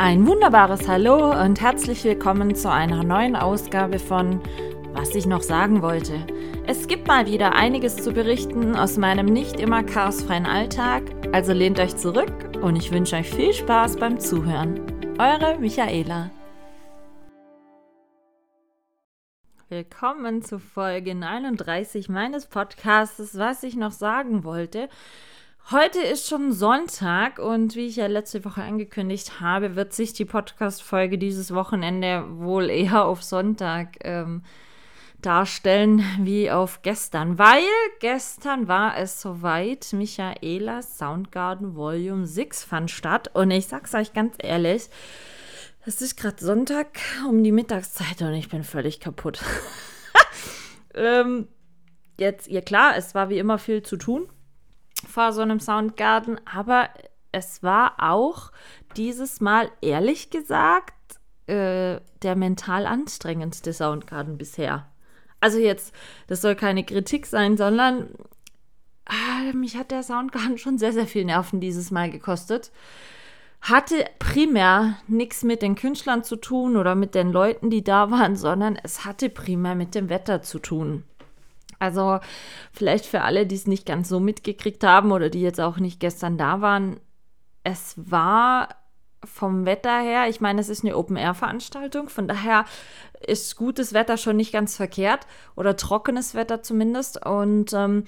Ein wunderbares Hallo und herzlich willkommen zu einer neuen Ausgabe von Was ich noch sagen wollte. Es gibt mal wieder einiges zu berichten aus meinem nicht immer chaosfreien Alltag, also lehnt euch zurück und ich wünsche euch viel Spaß beim Zuhören. Eure Michaela. Willkommen zu Folge 39 meines Podcasts, was ich noch sagen wollte. Heute ist schon Sonntag und wie ich ja letzte Woche angekündigt habe, wird sich die Podcast-Folge dieses Wochenende wohl eher auf Sonntag ähm, darstellen wie auf gestern, weil gestern war es soweit, Michaelas Soundgarden Volume 6 fand statt. Und ich sag's euch ganz ehrlich, es ist gerade Sonntag um die Mittagszeit und ich bin völlig kaputt. ähm, jetzt, ja klar, es war wie immer viel zu tun vor so einem Soundgarden, aber es war auch dieses Mal ehrlich gesagt äh, der mental anstrengendste Soundgarden bisher. Also jetzt, das soll keine Kritik sein, sondern ah, mich hat der Soundgarden schon sehr, sehr viel Nerven dieses Mal gekostet. Hatte primär nichts mit den Künstlern zu tun oder mit den Leuten, die da waren, sondern es hatte primär mit dem Wetter zu tun. Also vielleicht für alle, die es nicht ganz so mitgekriegt haben oder die jetzt auch nicht gestern da waren, es war vom Wetter her, ich meine, es ist eine Open-Air-Veranstaltung, von daher ist gutes Wetter schon nicht ganz verkehrt oder trockenes Wetter zumindest. Und ähm,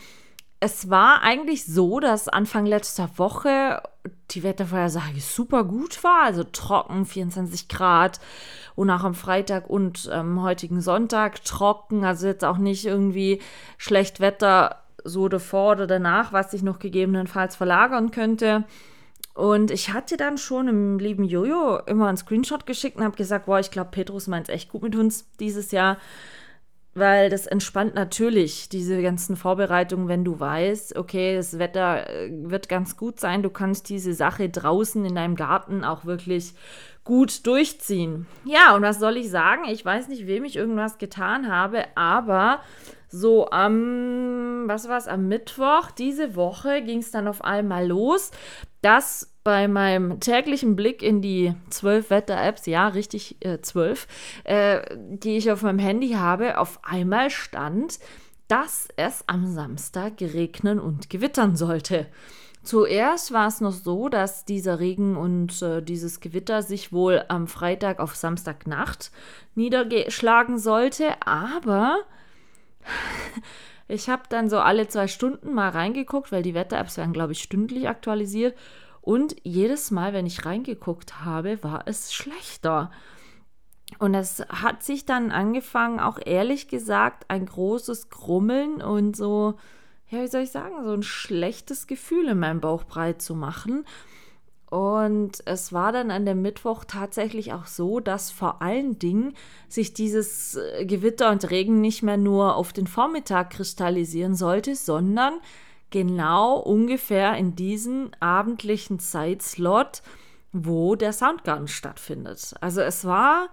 es war eigentlich so, dass Anfang letzter Woche die Wettervorhersage super gut war, also trocken, 24 Grad und auch am Freitag und ähm, heutigen Sonntag trocken, also jetzt auch nicht irgendwie schlecht Wetter so davor oder danach, was sich noch gegebenenfalls verlagern könnte. Und ich hatte dann schon im lieben Jojo immer einen Screenshot geschickt und habe gesagt, boah, ich glaube, Petrus meint es echt gut mit uns dieses Jahr weil das entspannt natürlich diese ganzen Vorbereitungen, wenn du weißt, okay, das Wetter äh, wird ganz gut sein, du kannst diese Sache draußen in deinem Garten auch wirklich gut durchziehen. Ja, und was soll ich sagen? Ich weiß nicht, wem ich irgendwas getan habe, aber so am, was war es, am Mittwoch diese Woche ging es dann auf einmal los, dass bei meinem täglichen Blick in die zwölf Wetter-Apps, ja, richtig äh, zwölf, äh, die ich auf meinem Handy habe, auf einmal stand, dass es am Samstag regnen und gewittern sollte. Zuerst war es noch so, dass dieser Regen und äh, dieses Gewitter sich wohl am Freitag auf Samstagnacht niederschlagen sollte, aber ich habe dann so alle zwei Stunden mal reingeguckt, weil die Wetter-Apps werden, glaube ich, stündlich aktualisiert und jedes Mal, wenn ich reingeguckt habe, war es schlechter. Und es hat sich dann angefangen, auch ehrlich gesagt, ein großes Grummeln und so, ja, wie soll ich sagen, so ein schlechtes Gefühl in meinem Bauch breit zu machen. Und es war dann an dem Mittwoch tatsächlich auch so, dass vor allen Dingen sich dieses äh, Gewitter und Regen nicht mehr nur auf den Vormittag kristallisieren sollte, sondern genau ungefähr in diesem abendlichen Zeitslot, wo der Soundgarden stattfindet. Also es war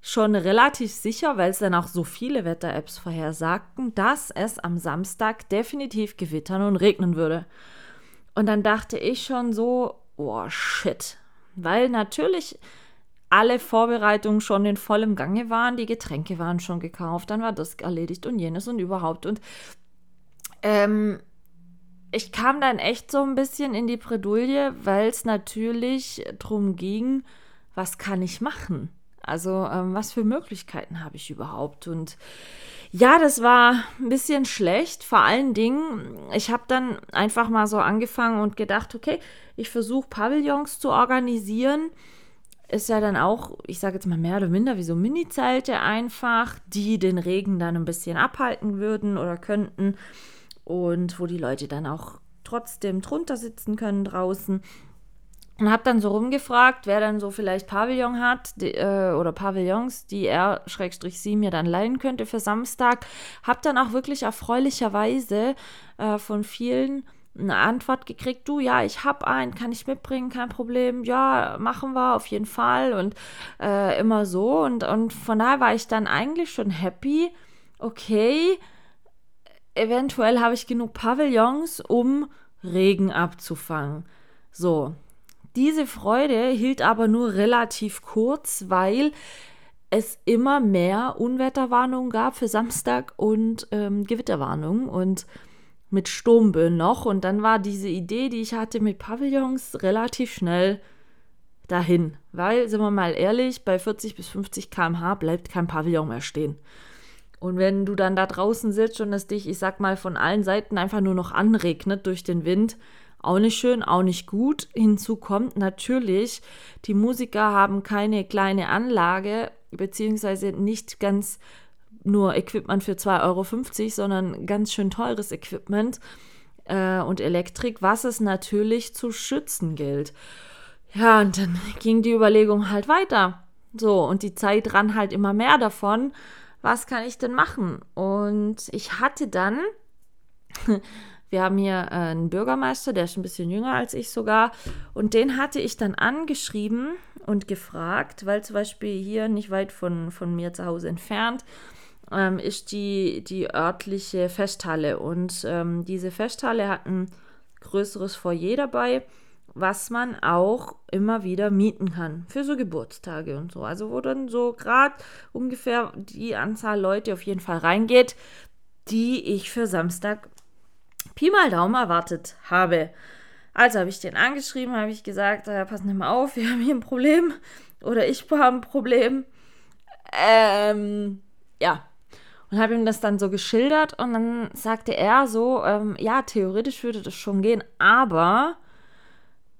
schon relativ sicher, weil es dann auch so viele Wetter-Apps vorhersagten, dass es am Samstag definitiv gewittern und regnen würde. Und dann dachte ich schon so, oh shit. Weil natürlich alle Vorbereitungen schon in vollem Gange waren, die Getränke waren schon gekauft, dann war das erledigt und jenes und überhaupt. Und ähm, ich kam dann echt so ein bisschen in die Bredouille, weil es natürlich darum ging, was kann ich machen? Also ähm, was für Möglichkeiten habe ich überhaupt? Und ja, das war ein bisschen schlecht. Vor allen Dingen, ich habe dann einfach mal so angefangen und gedacht, okay, ich versuche Pavillons zu organisieren. Ist ja dann auch, ich sage jetzt mal mehr oder minder wie so Mini-Zelte einfach, die den Regen dann ein bisschen abhalten würden oder könnten und wo die Leute dann auch trotzdem drunter sitzen können draußen. Und habe dann so rumgefragt, wer dann so vielleicht Pavillon hat die, äh, oder Pavillons, die er, Schrägstrich, sie mir dann leihen könnte für Samstag. Habe dann auch wirklich erfreulicherweise äh, von vielen eine Antwort gekriegt, du, ja, ich habe einen, kann ich mitbringen, kein Problem, ja, machen wir auf jeden Fall und äh, immer so. Und, und von daher war ich dann eigentlich schon happy, okay, eventuell habe ich genug Pavillons, um Regen abzufangen. So, Diese Freude hielt aber nur relativ kurz, weil es immer mehr Unwetterwarnungen gab für Samstag und ähm, Gewitterwarnungen und mit Sturmböen noch. Und dann war diese Idee, die ich hatte mit Pavillons, relativ schnell dahin. Weil, sind wir mal ehrlich, bei 40 bis 50 km/h bleibt kein Pavillon mehr stehen. Und wenn du dann da draußen sitzt und es dich, ich sag mal, von allen Seiten einfach nur noch anregnet durch den Wind, auch nicht schön, auch nicht gut. Hinzu kommt natürlich, die Musiker haben keine kleine Anlage, beziehungsweise nicht ganz nur Equipment für 2,50 Euro, sondern ganz schön teures Equipment äh, und Elektrik, was es natürlich zu schützen gilt. Ja, und dann ging die Überlegung halt weiter. So, und die Zeit ran halt immer mehr davon. Was kann ich denn machen? Und ich hatte dann, wir haben hier einen Bürgermeister, der ist ein bisschen jünger als ich sogar, und den hatte ich dann angeschrieben und gefragt, weil zum Beispiel hier nicht weit von, von mir zu Hause entfernt ähm, ist die, die örtliche Festhalle. Und ähm, diese Festhalle hat ein größeres Foyer dabei was man auch immer wieder mieten kann für so Geburtstage und so. Also wo dann so gerade ungefähr die Anzahl Leute auf jeden Fall reingeht, die ich für Samstag Pi mal Daumen erwartet habe. Also habe ich den angeschrieben, habe ich gesagt, äh, pass nicht mal auf, wir haben hier ein Problem oder ich habe ein Problem. Ähm, ja. Und habe ihm das dann so geschildert und dann sagte er so, ähm, ja, theoretisch würde das schon gehen, aber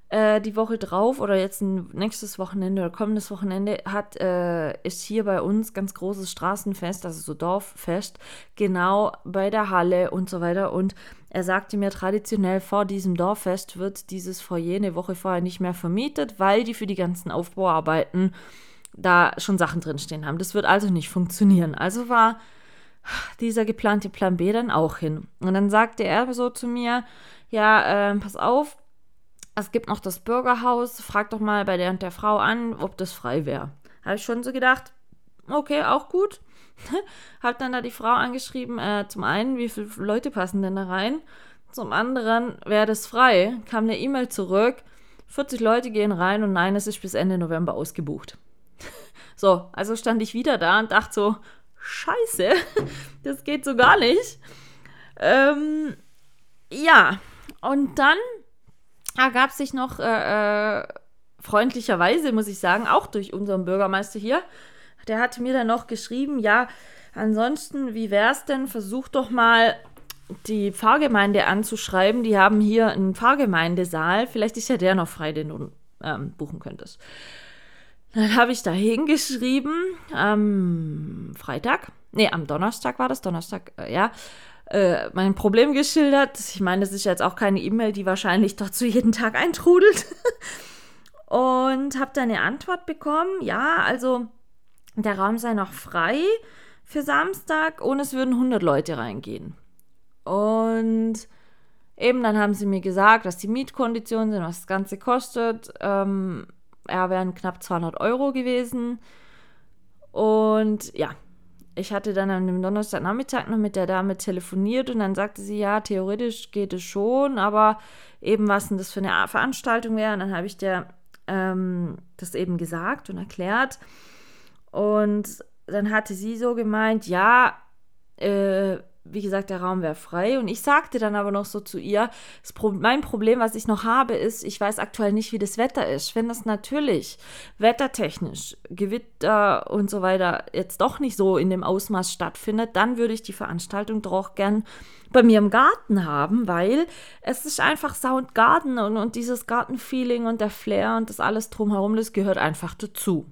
äh, die Woche drauf oder jetzt ein nächstes Wochenende oder kommendes Wochenende hat, äh, ist hier bei uns ganz großes Straßenfest, also so Dorffest, genau bei der Halle und so weiter. Und er sagte mir, traditionell vor diesem Dorffest wird dieses Foyer eine Woche vorher nicht mehr vermietet, weil die für die ganzen Aufbauarbeiten da schon Sachen drinstehen haben. Das wird also nicht funktionieren. Also war dieser geplante Plan B dann auch hin. Und dann sagte er so zu mir, ja, äh, pass auf, es gibt noch das Bürgerhaus, frag doch mal bei der und der Frau an, ob das frei wäre. Habe ich schon so gedacht, okay, auch gut. Hab dann da die Frau angeschrieben, äh, zum einen, wie viele Leute passen denn da rein? Zum anderen, wäre das frei? Kam eine E-Mail zurück, 40 Leute gehen rein und nein, es ist bis Ende November ausgebucht. so, also stand ich wieder da und dachte so, scheiße, das geht so gar nicht. Ähm, ja, und dann ergab sich noch äh, äh, freundlicherweise, muss ich sagen, auch durch unseren Bürgermeister hier. Der hatte mir dann noch geschrieben, ja, ansonsten, wie wär's denn? Versuch doch mal die Pfarrgemeinde anzuschreiben. Die haben hier einen Pfarrgemeindesaal. Vielleicht ist ja der noch frei, den du ähm, buchen könntest. Dann habe ich da hingeschrieben am Freitag, nee, am Donnerstag war das, Donnerstag, äh, ja, äh, mein Problem geschildert. Ich meine, das ist jetzt auch keine E-Mail, die wahrscheinlich doch zu jeden Tag eintrudelt. und habe dann eine Antwort bekommen, ja, also der Raum sei noch frei für Samstag und es würden 100 Leute reingehen. Und eben dann haben sie mir gesagt, dass die Mietkonditionen sind, was das Ganze kostet. Ähm, ja, wären knapp 200 Euro gewesen. Und ja, ich hatte dann an dem Donnerstagnachmittag noch mit der Dame telefoniert und dann sagte sie, ja, theoretisch geht es schon, aber eben was denn das für eine Veranstaltung wäre. Und dann habe ich der ähm, das eben gesagt und erklärt. Und dann hatte sie so gemeint, ja, äh, wie gesagt, der Raum wäre frei. Und ich sagte dann aber noch so zu ihr, Pro mein Problem, was ich noch habe, ist, ich weiß aktuell nicht, wie das Wetter ist. Wenn das natürlich wettertechnisch, Gewitter und so weiter jetzt doch nicht so in dem Ausmaß stattfindet, dann würde ich die Veranstaltung doch gern bei mir im Garten haben, weil es ist einfach Soundgarten und, und dieses Gartenfeeling und der Flair und das alles drumherum, das gehört einfach dazu.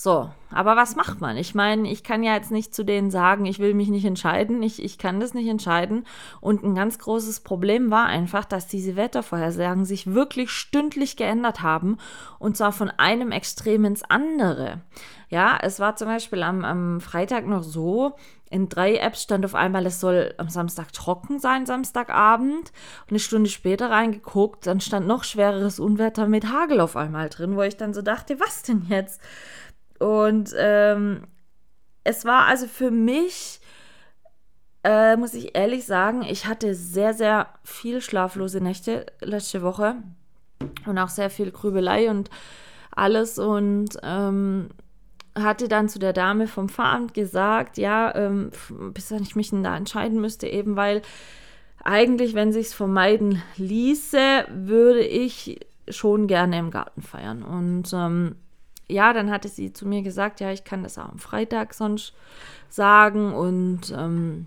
So, aber was macht man? Ich meine, ich kann ja jetzt nicht zu denen sagen, ich will mich nicht entscheiden, ich, ich kann das nicht entscheiden. Und ein ganz großes Problem war einfach, dass diese Wettervorhersagen sich wirklich stündlich geändert haben und zwar von einem Extrem ins andere. Ja, es war zum Beispiel am, am Freitag noch so, in drei Apps stand auf einmal, es soll am Samstag trocken sein, Samstagabend. Und eine Stunde später reingeguckt, dann stand noch schwereres Unwetter mit Hagel auf einmal drin, wo ich dann so dachte, was denn jetzt? Und ähm, es war also für mich, äh, muss ich ehrlich sagen, ich hatte sehr, sehr viel schlaflose Nächte letzte Woche. und auch sehr viel Grübelei und alles und ähm, hatte dann zu der Dame vom Pfarramt gesagt, ja, ähm, bis ich mich denn da entscheiden müsste, eben weil eigentlich, wenn sich's vermeiden ließe, würde ich schon gerne im Garten feiern. Und ähm, ja, dann hatte sie zu mir gesagt, ja, ich kann das auch am Freitag sonst sagen und ähm,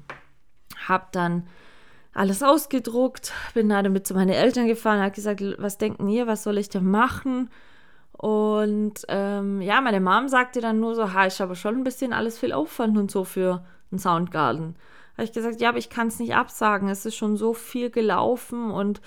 habe dann alles ausgedruckt, bin da damit zu meinen Eltern gefahren, habe gesagt, was denken ihr, was soll ich denn machen? Und ähm, ja, meine Mom sagte dann nur so, ha, ich habe schon ein bisschen alles viel Aufwand und so für einen Soundgarden. Habe ich gesagt, ja, aber ich kann es nicht absagen. Es ist schon so viel gelaufen und,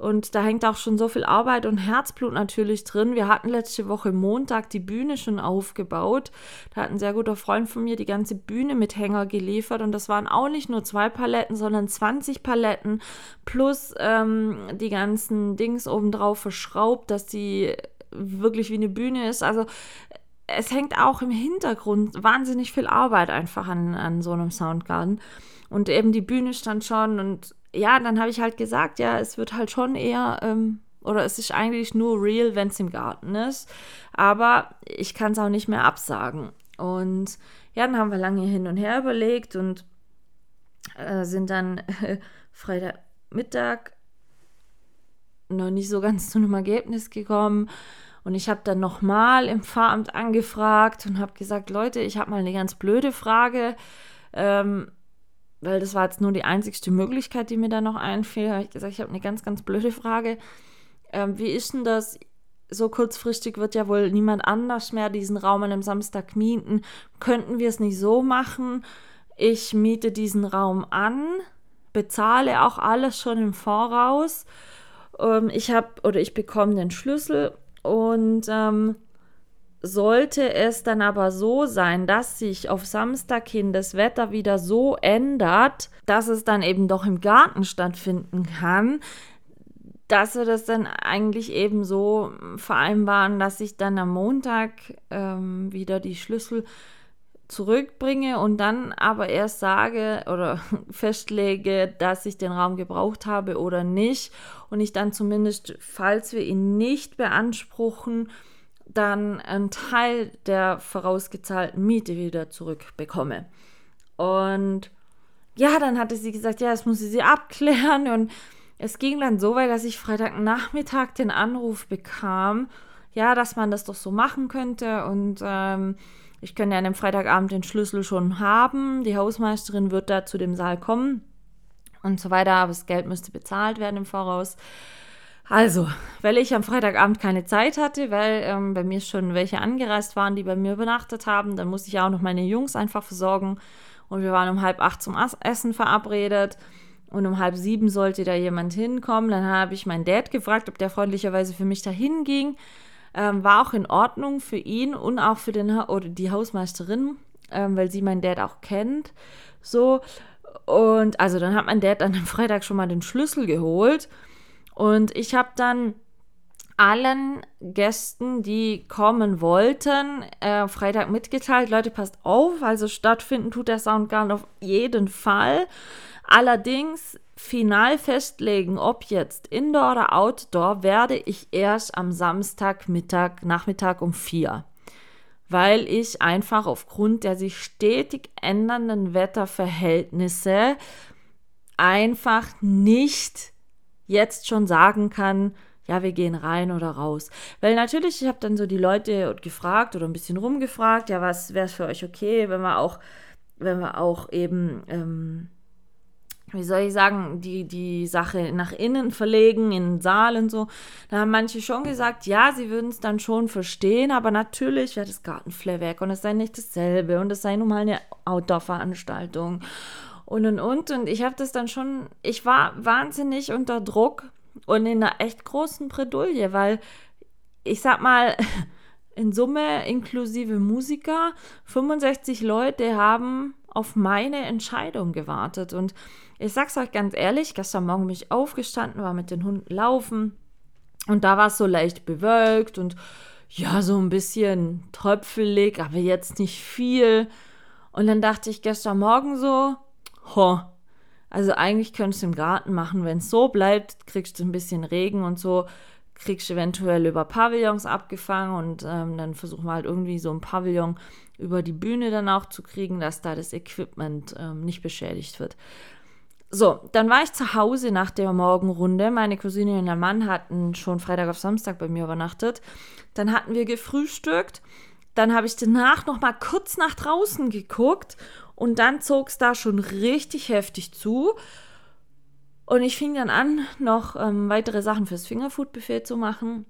und da hängt auch schon so viel Arbeit und Herzblut natürlich drin. Wir hatten letzte Woche Montag die Bühne schon aufgebaut. Da hat ein sehr guter Freund von mir die ganze Bühne mit Hänger geliefert und das waren auch nicht nur zwei Paletten, sondern 20 Paletten plus ähm, die ganzen Dings obendrauf verschraubt, dass die wirklich wie eine Bühne ist. Also es hängt auch im Hintergrund wahnsinnig viel Arbeit einfach an, an so einem Soundgarden. Und eben die Bühne stand schon und ja, dann habe ich halt gesagt, ja, es wird halt schon eher, ähm, oder es ist eigentlich nur real, wenn es im Garten ist. Aber ich kann es auch nicht mehr absagen. Und ja, dann haben wir lange hin und her überlegt und äh, sind dann äh, Freitagmittag noch nicht so ganz zu einem Ergebnis gekommen. Und ich habe dann nochmal im Pfarramt angefragt und habe gesagt, Leute, ich habe mal eine ganz blöde Frage, ähm, weil das war jetzt nur die einzigste Möglichkeit, die mir da noch einfiel. Habe ich gesagt, ich habe eine ganz, ganz blöde Frage. Ähm, wie ist denn das? So kurzfristig wird ja wohl niemand anders mehr diesen Raum an einem Samstag mieten. Könnten wir es nicht so machen? Ich miete diesen Raum an, bezahle auch alles schon im Voraus ähm, ich habe oder ich bekomme den Schlüssel und ähm, sollte es dann aber so sein, dass sich auf Samstag hin das Wetter wieder so ändert, dass es dann eben doch im Garten stattfinden kann, dass wir das dann eigentlich eben so vereinbaren, dass ich dann am Montag ähm, wieder die Schlüssel zurückbringe und dann aber erst sage oder festlege, dass ich den Raum gebraucht habe oder nicht. Und ich dann zumindest, falls wir ihn nicht beanspruchen, dann einen Teil der vorausgezahlten Miete wieder zurückbekomme. Und ja, dann hatte sie gesagt, ja, das muss sie abklären und es ging dann so weit, dass ich Freitagnachmittag den Anruf bekam, ja, dass man das doch so machen könnte und ähm, ich könnte ja an dem Freitagabend den Schlüssel schon haben. Die Hausmeisterin wird da zu dem Saal kommen und so weiter, aber das Geld müsste bezahlt werden im Voraus. Also, weil ich am Freitagabend keine Zeit hatte, weil ähm, bei mir schon welche angereist waren, die bei mir übernachtet haben, dann musste ich auch noch meine Jungs einfach versorgen. Und wir waren um halb acht zum Essen verabredet. Und um halb sieben sollte da jemand hinkommen. Dann habe ich meinen Dad gefragt, ob der freundlicherweise für mich dahin ging. Ähm, war auch in Ordnung für ihn und auch für den ha oder die Hausmeisterin, ähm, weil sie meinen Dad auch kennt. So. Und also dann hat mein Dad dann am Freitag schon mal den Schlüssel geholt. Und ich habe dann allen Gästen, die kommen wollten, äh, Freitag mitgeteilt, Leute, passt auf, also stattfinden tut der Soundgarden auf jeden Fall. Allerdings final festlegen, ob jetzt Indoor oder Outdoor, werde ich erst am Samstag Mittag, Nachmittag um vier. Weil ich einfach aufgrund der sich stetig ändernden Wetterverhältnisse einfach nicht jetzt schon sagen kann, ja, wir gehen rein oder raus. Weil natürlich, ich habe dann so die Leute gefragt oder ein bisschen rumgefragt, ja, was wäre es für euch okay, wenn wir auch, wenn wir auch eben ähm, wie soll ich sagen, die, die Sache nach innen verlegen, in den Saal und so. Da haben manche schon gesagt, ja, sie würden es dann schon verstehen, aber natürlich wäre das Gartenflair weg und es sei nicht dasselbe und es sei nun mal eine Outdoor-Veranstaltung und und und. Und ich habe das dann schon, ich war wahnsinnig unter Druck und in einer echt großen Bredouille, weil ich sag mal, in Summe inklusive Musiker, 65 Leute haben auf meine Entscheidung gewartet und ich sag's euch ganz ehrlich, gestern Morgen bin ich aufgestanden, war mit den Hunden laufen und da war es so leicht bewölkt und ja, so ein bisschen tröpfelig, aber jetzt nicht viel. Und dann dachte ich gestern Morgen so, ho, also eigentlich könntest du im Garten machen, wenn es so bleibt, kriegst du ein bisschen Regen und so, kriegst du eventuell über Pavillons abgefangen und ähm, dann versuchen wir halt irgendwie so ein Pavillon über die Bühne dann auch zu kriegen, dass da das Equipment ähm, nicht beschädigt wird. So, dann war ich zu Hause nach der Morgenrunde. Meine Cousine und der Mann hatten schon Freitag auf Samstag bei mir übernachtet. Dann hatten wir gefrühstückt. Dann habe ich danach noch mal kurz nach draußen geguckt und dann zog es da schon richtig heftig zu. Und ich fing dann an, noch ähm, weitere Sachen fürs Fingerfood-Buffet zu machen.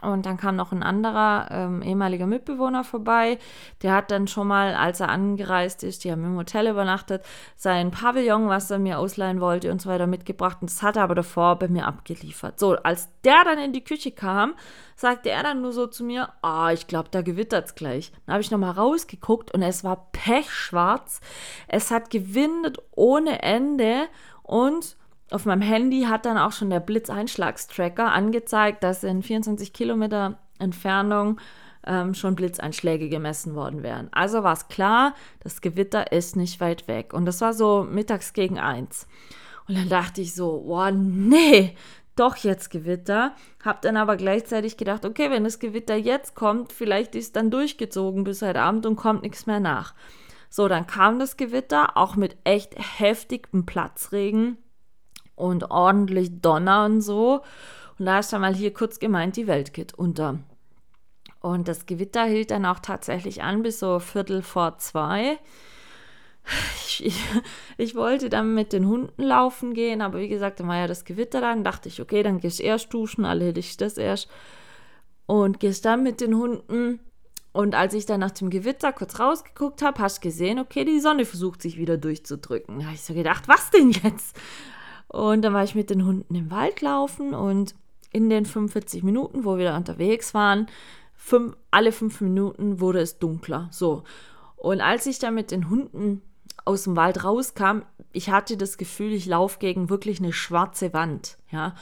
Und dann kam noch ein anderer ähm, ehemaliger Mitbewohner vorbei. Der hat dann schon mal, als er angereist ist, die haben im Hotel übernachtet, sein Pavillon, was er mir ausleihen wollte und so weiter mitgebracht. Und das hat er aber davor bei mir abgeliefert. So, als der dann in die Küche kam, sagte er dann nur so zu mir, ah, ich glaube, da gewittert es gleich. Dann habe ich nochmal rausgeguckt und es war pechschwarz. Es hat gewindet ohne Ende und auf meinem Handy hat dann auch schon der Blitzeinschlagstracker angezeigt, dass in 24 Kilometer Entfernung ähm, schon Blitzeinschläge gemessen worden wären. Also war es klar, das Gewitter ist nicht weit weg. Und das war so mittags gegen eins. Und dann dachte ich so, oh nee, doch jetzt Gewitter. Hab dann aber gleichzeitig gedacht, okay, wenn das Gewitter jetzt kommt, vielleicht ist dann durchgezogen bis heute Abend und kommt nichts mehr nach. So, dann kam das Gewitter, auch mit echt heftigem Platzregen und ordentlich Donner und so. Und da ist dann mal hier kurz gemeint, die Welt geht unter. Und das Gewitter hielt dann auch tatsächlich an bis so Viertel vor zwei. Ich, ich, ich, wollte dann mit den Hunden laufen gehen, aber wie gesagt, dann war ja das Gewitter dann. Dachte ich, okay, dann gehst du erst duschen, erledigst das erst. Und gehst dann mit den Hunden. Und als ich dann nach dem Gewitter kurz rausgeguckt habe, hast du gesehen, okay, die Sonne versucht sich wieder durchzudrücken. Da habe ich so gedacht, was denn jetzt? Und dann war ich mit den Hunden im Wald laufen und in den 45 Minuten, wo wir da unterwegs waren, fünf, alle fünf Minuten wurde es dunkler. So. Und als ich dann mit den Hunden aus dem Wald rauskam, ich hatte das Gefühl, ich laufe gegen wirklich eine schwarze Wand. Ja.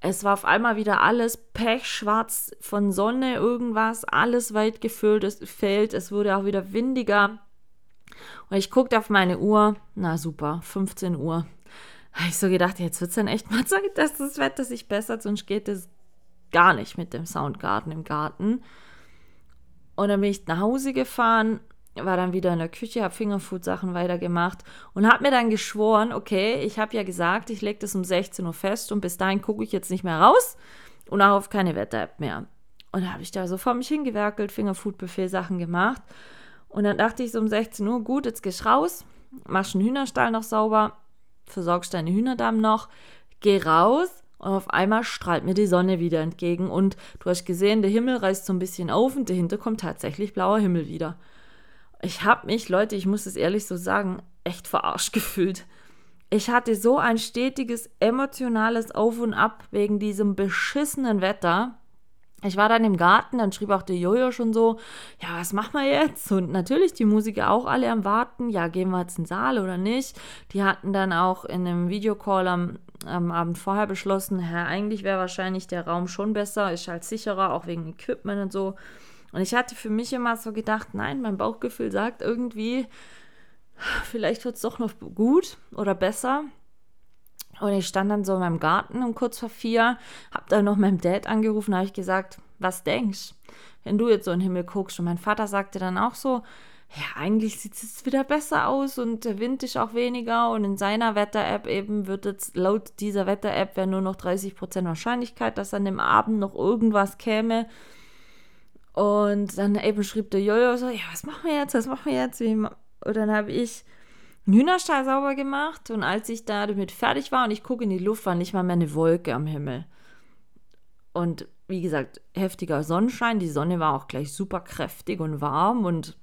Es war auf einmal wieder alles pechschwarz von Sonne, irgendwas, alles weit gefüllt, es fällt, es wurde auch wieder windiger. Und ich guckte auf meine Uhr, na super, 15 Uhr habe ich so gedacht, jetzt wird es dann echt mal Zeit, dass das Wetter sich bessert, sonst geht es gar nicht mit dem Soundgarten im Garten. Und dann bin ich nach Hause gefahren, war dann wieder in der Küche, habe Fingerfood-Sachen weitergemacht und habe mir dann geschworen, okay, ich habe ja gesagt, ich lege das um 16 Uhr fest und bis dahin gucke ich jetzt nicht mehr raus und auch auf keine Wetter-App mehr. Und da habe ich da so vor mich hingewerkelt, Fingerfood-Buffet-Sachen gemacht. Und dann dachte ich so um 16 Uhr, gut, jetzt gehst raus, machst einen Hühnerstall noch sauber, versorgst deine Hühnerdamm noch, geh raus und auf einmal strahlt mir die Sonne wieder entgegen und du hast gesehen, der Himmel reißt so ein bisschen auf und dahinter kommt tatsächlich blauer Himmel wieder. Ich habe mich, Leute, ich muss es ehrlich so sagen, echt verarscht gefühlt. Ich hatte so ein stetiges emotionales Auf und Ab wegen diesem beschissenen Wetter ich war dann im Garten, dann schrieb auch der Jojo schon so, ja, was machen wir jetzt? Und natürlich die Musiker auch alle am Warten, ja, gehen wir jetzt in den Saal oder nicht? Die hatten dann auch in einem Videocall am, am Abend vorher beschlossen, ja, eigentlich wäre wahrscheinlich der Raum schon besser, ist halt sicherer, auch wegen Equipment und so. Und ich hatte für mich immer so gedacht, nein, mein Bauchgefühl sagt irgendwie, vielleicht wird es doch noch gut oder besser. Und ich stand dann so in meinem Garten um kurz vor vier, hab dann noch meinem Dad angerufen, habe ich gesagt, was denkst, wenn du jetzt so in den Himmel guckst? Und mein Vater sagte dann auch so, ja, eigentlich sieht es jetzt wieder besser aus und der Wind ist auch weniger und in seiner Wetter-App eben wird jetzt laut dieser Wetter-App wäre nur noch 30% Wahrscheinlichkeit, dass an dem Abend noch irgendwas käme. Und dann eben schrieb der Jojo so, ja, was machen wir jetzt, was machen wir jetzt? Und dann habe ich einen Hühnerstall sauber gemacht und als ich da damit fertig war und ich gucke in die Luft, war nicht mal mehr eine Wolke am Himmel. Und wie gesagt, heftiger Sonnenschein. Die Sonne war auch gleich super kräftig und warm und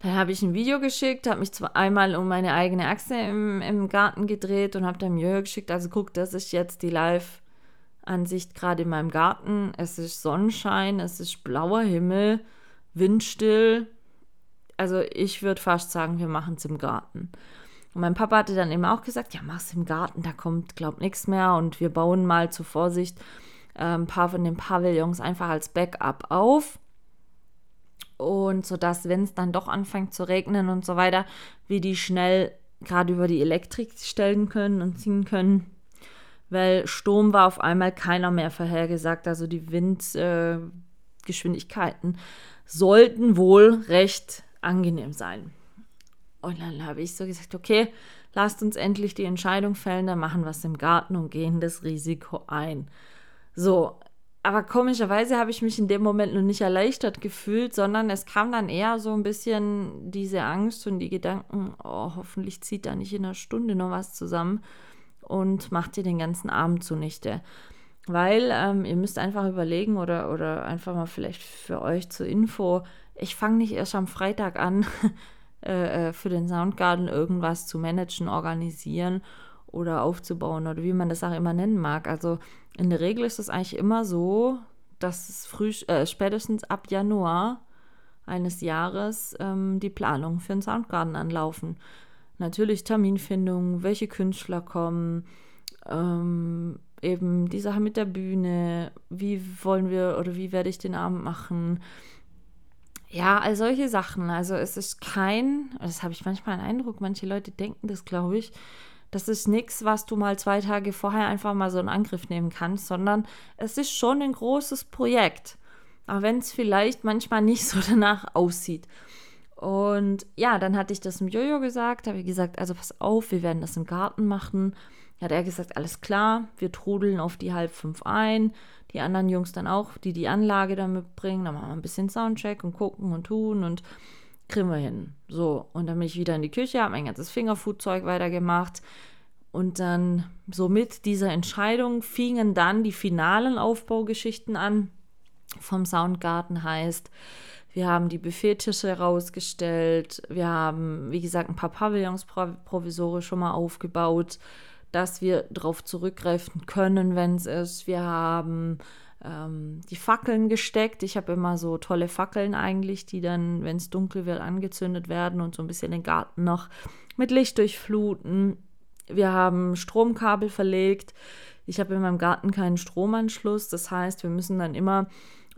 dann habe ich ein Video geschickt, habe mich einmal um meine eigene Achse im, im Garten gedreht und habe dann Jörg geschickt. Also guck, das ist jetzt die Live-Ansicht gerade in meinem Garten. Es ist Sonnenschein, es ist blauer Himmel, windstill, also ich würde fast sagen, wir machen es im Garten. Und mein Papa hatte dann eben auch gesagt, ja, mach's im Garten, da kommt, glaub, nichts mehr. Und wir bauen mal zur Vorsicht äh, ein paar von den Pavillons einfach als Backup auf. Und so dass, wenn es dann doch anfängt zu regnen und so weiter, wir die schnell gerade über die Elektrik stellen können und ziehen können. weil Sturm war auf einmal keiner mehr vorhergesagt. Also die Windgeschwindigkeiten äh, sollten wohl recht angenehm sein. Und dann habe ich so gesagt, okay, lasst uns endlich die Entscheidung fällen, dann machen wir es im Garten und gehen das Risiko ein. So, aber komischerweise habe ich mich in dem Moment noch nicht erleichtert gefühlt, sondern es kam dann eher so ein bisschen diese Angst und die Gedanken, oh, hoffentlich zieht da nicht in einer Stunde noch was zusammen und macht dir den ganzen Abend zunichte. Weil ähm, ihr müsst einfach überlegen oder, oder einfach mal vielleicht für euch zur Info, ich fange nicht erst am Freitag an, äh, äh, für den Soundgarden irgendwas zu managen, organisieren oder aufzubauen oder wie man das auch immer nennen mag. Also in der Regel ist es eigentlich immer so, dass es früh, äh, spätestens ab Januar eines Jahres ähm, die Planungen für den Soundgarden anlaufen. Natürlich Terminfindung, welche Künstler kommen, ähm, eben die Sache mit der Bühne, wie wollen wir oder wie werde ich den Abend machen. Ja, all solche Sachen. Also es ist kein, das habe ich manchmal einen Eindruck, manche Leute denken das, glaube ich, das ist nichts, was du mal zwei Tage vorher einfach mal so in Angriff nehmen kannst, sondern es ist schon ein großes Projekt. Auch wenn es vielleicht manchmal nicht so danach aussieht. Und ja, dann hatte ich das dem Jojo gesagt, habe ich gesagt, also pass auf, wir werden das im Garten machen. Hat er gesagt, alles klar, wir trudeln auf die halb fünf ein. Die anderen Jungs dann auch, die die Anlage dann mitbringen. Dann machen wir ein bisschen Soundcheck und gucken und tun und kriegen wir hin. So, und dann bin ich wieder in die Küche, habe mein ganzes Fingerfood-Zeug weitergemacht. Und dann so mit dieser Entscheidung fingen dann die finalen Aufbaugeschichten an. Vom Soundgarten heißt, wir haben die Buffettische herausgestellt, wir haben, wie gesagt, ein paar Pavillons provisorisch schon mal aufgebaut, dass wir darauf zurückgreifen können, wenn es ist. Wir haben ähm, die Fackeln gesteckt. Ich habe immer so tolle Fackeln eigentlich, die dann, wenn es dunkel wird, angezündet werden und so ein bisschen den Garten noch mit Licht durchfluten. Wir haben Stromkabel verlegt. Ich habe in meinem Garten keinen Stromanschluss. Das heißt, wir müssen dann immer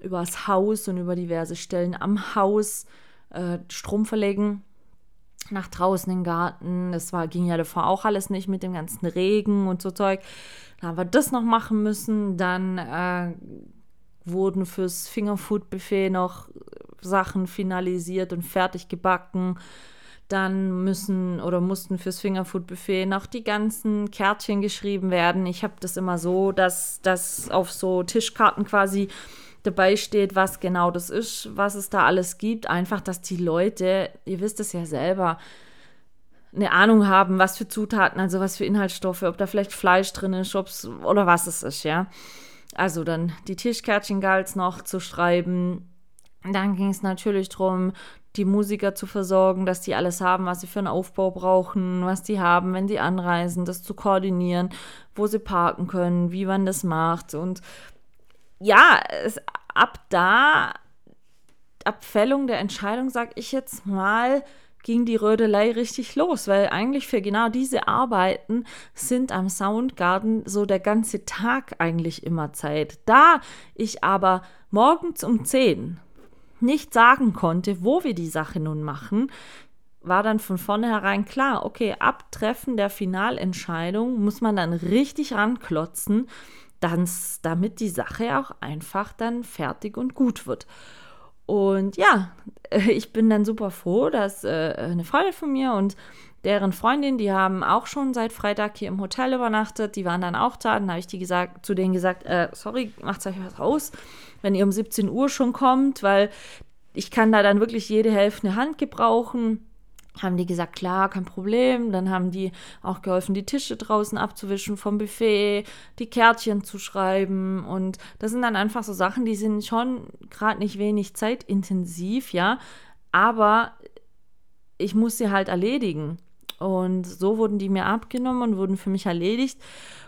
übers Haus und über diverse Stellen am Haus äh, Strom verlegen. Nach draußen im Garten. Das war, ging ja davor auch alles nicht mit dem ganzen Regen und so Zeug. Dann haben wir das noch machen müssen. Dann äh, wurden fürs Fingerfood-Buffet noch Sachen finalisiert und fertig gebacken. Dann müssen oder mussten fürs Fingerfood-Buffet noch die ganzen Kärtchen geschrieben werden. Ich habe das immer so, dass das auf so Tischkarten quasi dabei steht, was genau das ist, was es da alles gibt. Einfach, dass die Leute, ihr wisst es ja selber, eine Ahnung haben, was für Zutaten, also was für Inhaltsstoffe, ob da vielleicht Fleisch drin ist, ob's, oder was es ist, ja. Also dann die Tischkärtchen galt noch zu schreiben. Dann ging es natürlich darum, die Musiker zu versorgen, dass die alles haben, was sie für einen Aufbau brauchen, was die haben, wenn die anreisen, das zu koordinieren, wo sie parken können, wie man das macht. Und ja, es, ab da, Abfällung der Entscheidung, sag ich jetzt mal, ging die Rödelei richtig los, weil eigentlich für genau diese Arbeiten sind am Soundgarden so der ganze Tag eigentlich immer Zeit. Da ich aber morgens um 10 nicht sagen konnte, wo wir die Sache nun machen, war dann von vornherein klar, okay, ab Treffen der Finalentscheidung muss man dann richtig ranklotzen, damit die Sache auch einfach dann fertig und gut wird. Und ja, ich bin dann super froh, dass äh, eine Freundin von mir und deren Freundin, die haben auch schon seit Freitag hier im Hotel übernachtet, die waren dann auch da. Dann habe ich die gesagt, zu denen gesagt, äh, sorry, macht euch was aus, wenn ihr um 17 Uhr schon kommt, weil ich kann da dann wirklich jede Hälfte eine Hand gebrauchen haben die gesagt, klar, kein Problem. Dann haben die auch geholfen, die Tische draußen abzuwischen vom Buffet, die Kärtchen zu schreiben. Und das sind dann einfach so Sachen, die sind schon gerade nicht wenig zeitintensiv, ja. Aber ich muss sie halt erledigen. Und so wurden die mir abgenommen und wurden für mich erledigt.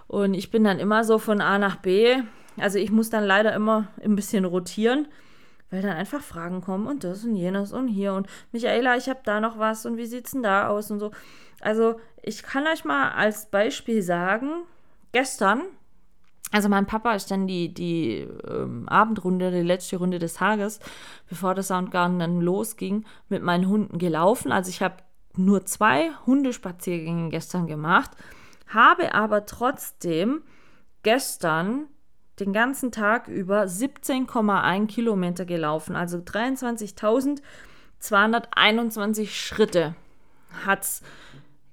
Und ich bin dann immer so von A nach B. Also ich muss dann leider immer ein bisschen rotieren weil dann einfach Fragen kommen und das und jenes und hier und Michaela, ich habe da noch was und wie sieht's denn da aus und so. Also, ich kann euch mal als Beispiel sagen, gestern, also mein Papa ist dann die, die ähm, Abendrunde, die letzte Runde des Tages, bevor das Soundgarden dann losging, mit meinen Hunden gelaufen. Also ich habe nur zwei Hundespaziergänge gestern gemacht, habe aber trotzdem gestern den ganzen Tag über 17,1 Kilometer gelaufen, also 23.221 Schritte hat es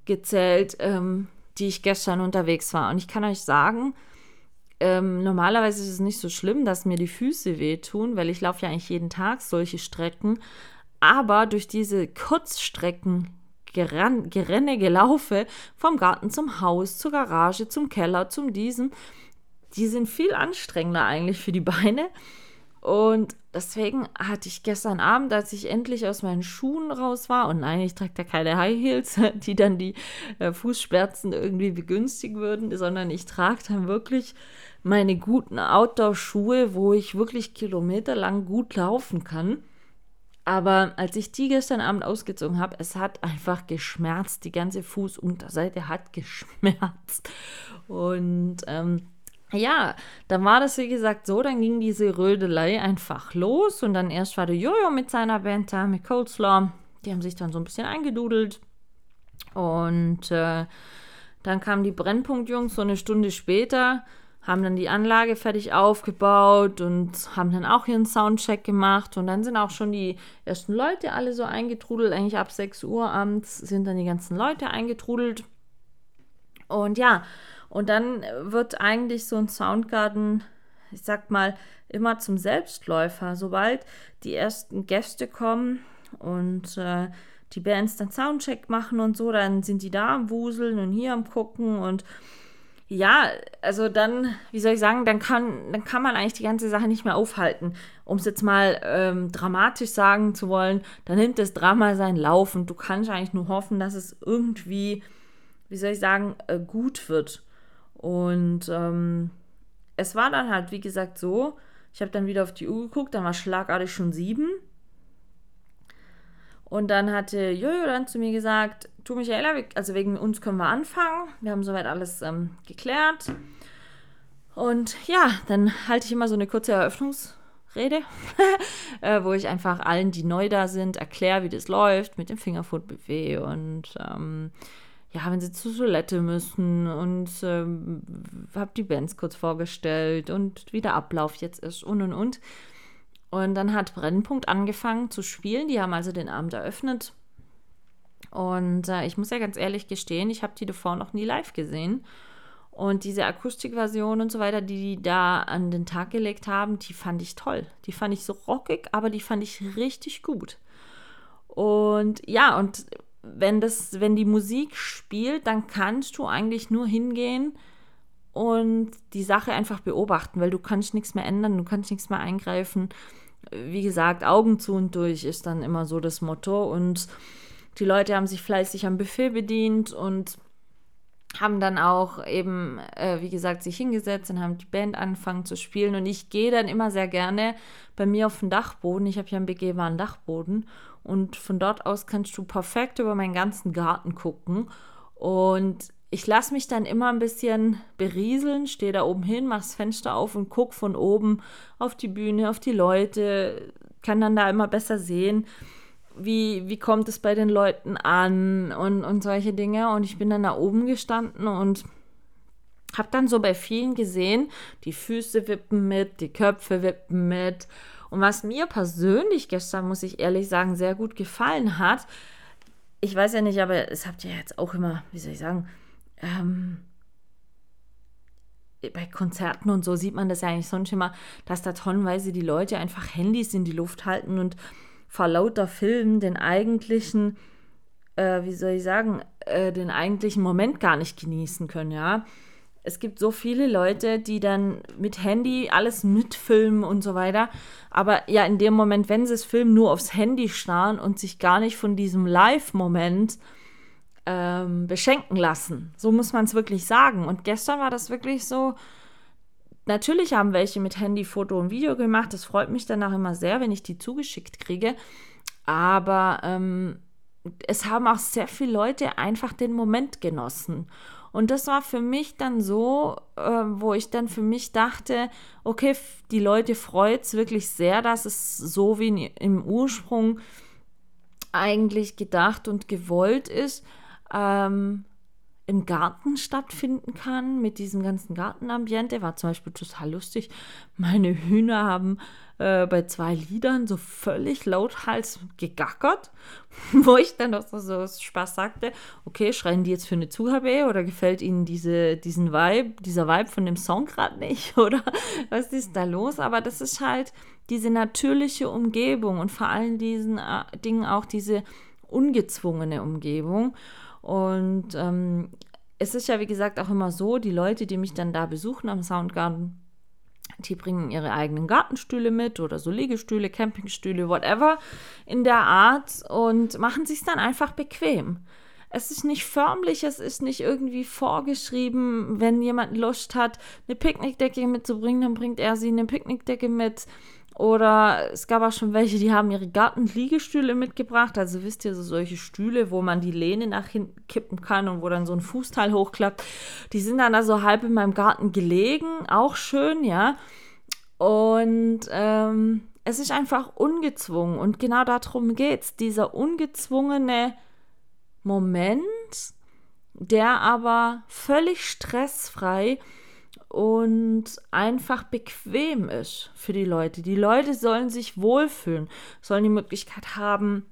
gezählt, ähm, die ich gestern unterwegs war. Und ich kann euch sagen, ähm, normalerweise ist es nicht so schlimm, dass mir die Füße wehtun, weil ich laufe ja eigentlich jeden Tag solche Strecken. Aber durch diese Kurzstrecken Gerenne, Gelaufe vom Garten zum Haus, zur Garage, zum Keller, zum Diesen, die sind viel anstrengender eigentlich für die Beine. Und deswegen hatte ich gestern Abend, als ich endlich aus meinen Schuhen raus war, und nein, ich trage da keine High Heels, die dann die äh, Fußschmerzen irgendwie begünstigen würden, sondern ich trage dann wirklich meine guten Outdoor-Schuhe, wo ich wirklich kilometerlang gut laufen kann. Aber als ich die gestern Abend ausgezogen habe, es hat einfach geschmerzt. Die ganze Fußunterseite hat geschmerzt. Und ähm, ja, dann war das wie gesagt so, dann ging diese Rödelei einfach los und dann erst war der Jojo mit seiner Band da, mit Coleslaw. Die haben sich dann so ein bisschen eingedudelt. Und äh, dann kamen die Brennpunktjungs so eine Stunde später haben dann die Anlage fertig aufgebaut und haben dann auch ihren Soundcheck gemacht. Und dann sind auch schon die ersten Leute alle so eingetrudelt. Eigentlich ab 6 Uhr abends sind dann die ganzen Leute eingetrudelt. Und ja, und dann wird eigentlich so ein Soundgarden, ich sag mal, immer zum Selbstläufer. Sobald die ersten Gäste kommen und äh, die Bands dann Soundcheck machen und so, dann sind die da am Wuseln und hier am Gucken und ja, also dann, wie soll ich sagen, dann kann, dann kann man eigentlich die ganze Sache nicht mehr aufhalten. Um es jetzt mal ähm, dramatisch sagen zu wollen, dann nimmt das Drama seinen Lauf und du kannst eigentlich nur hoffen, dass es irgendwie, wie soll ich sagen, äh, gut wird. Und ähm, es war dann halt, wie gesagt, so, ich habe dann wieder auf die Uhr geguckt, dann war schlagartig schon sieben. Und dann hatte Jojo dann zu mir gesagt, du Michaela, also wegen uns können wir anfangen. Wir haben soweit alles ähm, geklärt. Und ja, dann halte ich immer so eine kurze Eröffnungsrede, äh, wo ich einfach allen, die neu da sind, erkläre, wie das läuft mit dem Fingerfood-Buffet und ähm, ja, wenn sie zur Toilette müssen und ähm, habe die Bands kurz vorgestellt und wie der Ablauf jetzt ist und und und. Und dann hat Brennpunkt angefangen zu spielen. Die haben also den Abend eröffnet. Und äh, ich muss ja ganz ehrlich gestehen, ich habe die davor noch nie live gesehen. Und diese Akustikversion und so weiter, die die da an den Tag gelegt haben, die fand ich toll. Die fand ich so rockig, aber die fand ich richtig gut. Und ja, und wenn das, wenn die Musik spielt, dann kannst du eigentlich nur hingehen und die Sache einfach beobachten, weil du kannst nichts mehr ändern, du kannst nichts mehr eingreifen. Wie gesagt, Augen zu und durch ist dann immer so das Motto. Und die Leute haben sich fleißig am Buffet bedient und haben dann auch eben, äh, wie gesagt, sich hingesetzt und haben die Band angefangen zu spielen. Und ich gehe dann immer sehr gerne bei mir auf den Dachboden. Ich habe ja einen begehbaren Dachboden. Und von dort aus kannst du perfekt über meinen ganzen Garten gucken. Und ich lasse mich dann immer ein bisschen berieseln, stehe da oben hin, mache das Fenster auf und gucke von oben auf die Bühne, auf die Leute, kann dann da immer besser sehen, wie, wie kommt es bei den Leuten an und, und solche Dinge. Und ich bin dann da oben gestanden und habe dann so bei vielen gesehen, die Füße wippen mit, die Köpfe wippen mit. Und was mir persönlich gestern, muss ich ehrlich sagen, sehr gut gefallen hat, ich weiß ja nicht, aber es habt ihr jetzt auch immer, wie soll ich sagen, ähm, bei Konzerten und so sieht man das ja eigentlich sonst immer, dass da tonnenweise die Leute einfach Handys in die Luft halten und vor lauter Filmen den eigentlichen, äh, wie soll ich sagen, äh, den eigentlichen Moment gar nicht genießen können, ja. Es gibt so viele Leute, die dann mit Handy alles mitfilmen und so weiter. Aber ja, in dem Moment, wenn sie es filmen, nur aufs Handy starren und sich gar nicht von diesem Live-Moment ähm, beschenken lassen. So muss man es wirklich sagen. Und gestern war das wirklich so. Natürlich haben welche mit Handy Foto und Video gemacht. Das freut mich danach immer sehr, wenn ich die zugeschickt kriege. Aber ähm, es haben auch sehr viele Leute einfach den Moment genossen. Und das war für mich dann so, äh, wo ich dann für mich dachte, okay, die Leute freut es wirklich sehr, dass es so wie im Ursprung eigentlich gedacht und gewollt ist. Ähm, im Garten stattfinden kann, mit diesem ganzen Gartenambiente. War zum Beispiel total lustig. Meine Hühner haben äh, bei zwei Liedern so völlig lauthals gegackert, wo ich dann doch so, so Spaß sagte, okay, schreien die jetzt für eine Zugabe oder gefällt ihnen diese, diesen Vibe, dieser Vibe von dem Song gerade nicht oder was ist da los? Aber das ist halt diese natürliche Umgebung und vor allen diesen äh, Dingen auch diese ungezwungene Umgebung. Und ähm, es ist ja, wie gesagt, auch immer so, die Leute, die mich dann da besuchen am Soundgarden, die bringen ihre eigenen Gartenstühle mit oder so Liegestühle, Campingstühle, whatever in der Art und machen sich dann einfach bequem. Es ist nicht förmlich, es ist nicht irgendwie vorgeschrieben, wenn jemand Lust hat, eine Picknickdecke mitzubringen, dann bringt er sie eine Picknickdecke mit. Oder es gab auch schon welche, die haben ihre Gartenliegestühle mitgebracht. Also wisst ihr, so solche Stühle, wo man die Lehne nach hinten kippen kann und wo dann so ein Fußteil hochklappt. Die sind dann also halb in meinem Garten gelegen. Auch schön, ja. Und ähm, es ist einfach ungezwungen. Und genau darum geht es. Dieser ungezwungene Moment, der aber völlig stressfrei und einfach bequem ist für die Leute. Die Leute sollen sich wohlfühlen, sollen die Möglichkeit haben,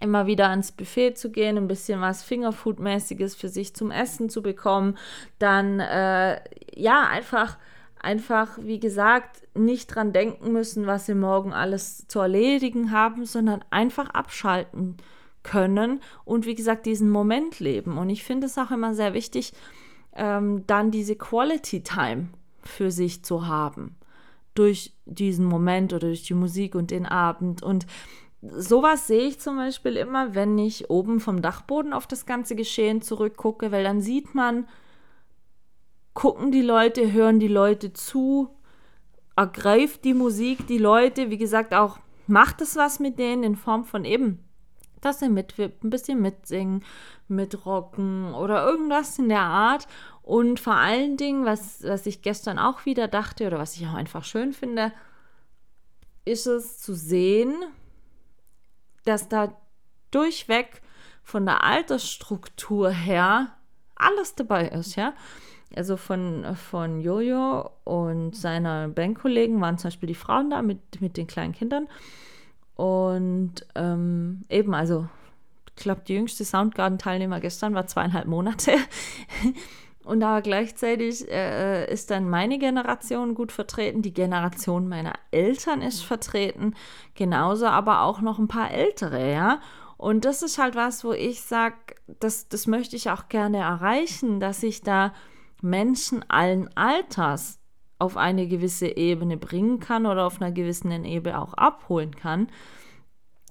immer wieder ans Buffet zu gehen, ein bisschen was Fingerfood-mäßiges für sich zum Essen zu bekommen, dann äh, ja einfach einfach wie gesagt nicht dran denken müssen, was sie morgen alles zu erledigen haben, sondern einfach abschalten können und wie gesagt diesen Moment leben. Und ich finde es auch immer sehr wichtig, ähm, dann diese Quality Time für sich zu haben. Durch diesen Moment oder durch die Musik und den Abend. Und sowas sehe ich zum Beispiel immer, wenn ich oben vom Dachboden auf das ganze Geschehen zurückgucke, weil dann sieht man, gucken die Leute, hören die Leute zu, ergreift die Musik die Leute, wie gesagt, auch macht es was mit denen in Form von eben dass sie mitwippen, ein bisschen mitsingen, mitrocken oder irgendwas in der Art. Und vor allen Dingen, was, was ich gestern auch wieder dachte oder was ich auch einfach schön finde, ist es zu sehen, dass da durchweg von der Altersstruktur her alles dabei ist, ja. Also von, von Jojo und seiner Bandkollegen waren zum Beispiel die Frauen da mit, mit den kleinen Kindern. Und ähm, eben, also, ich glaube, die jüngste Soundgarden-Teilnehmer gestern war zweieinhalb Monate. Und aber gleichzeitig äh, ist dann meine Generation gut vertreten, die Generation meiner Eltern ist vertreten, genauso aber auch noch ein paar ältere, ja. Und das ist halt was, wo ich sage, das, das möchte ich auch gerne erreichen, dass ich da Menschen allen Alters auf eine gewisse Ebene bringen kann oder auf einer gewissen Ebene auch abholen kann.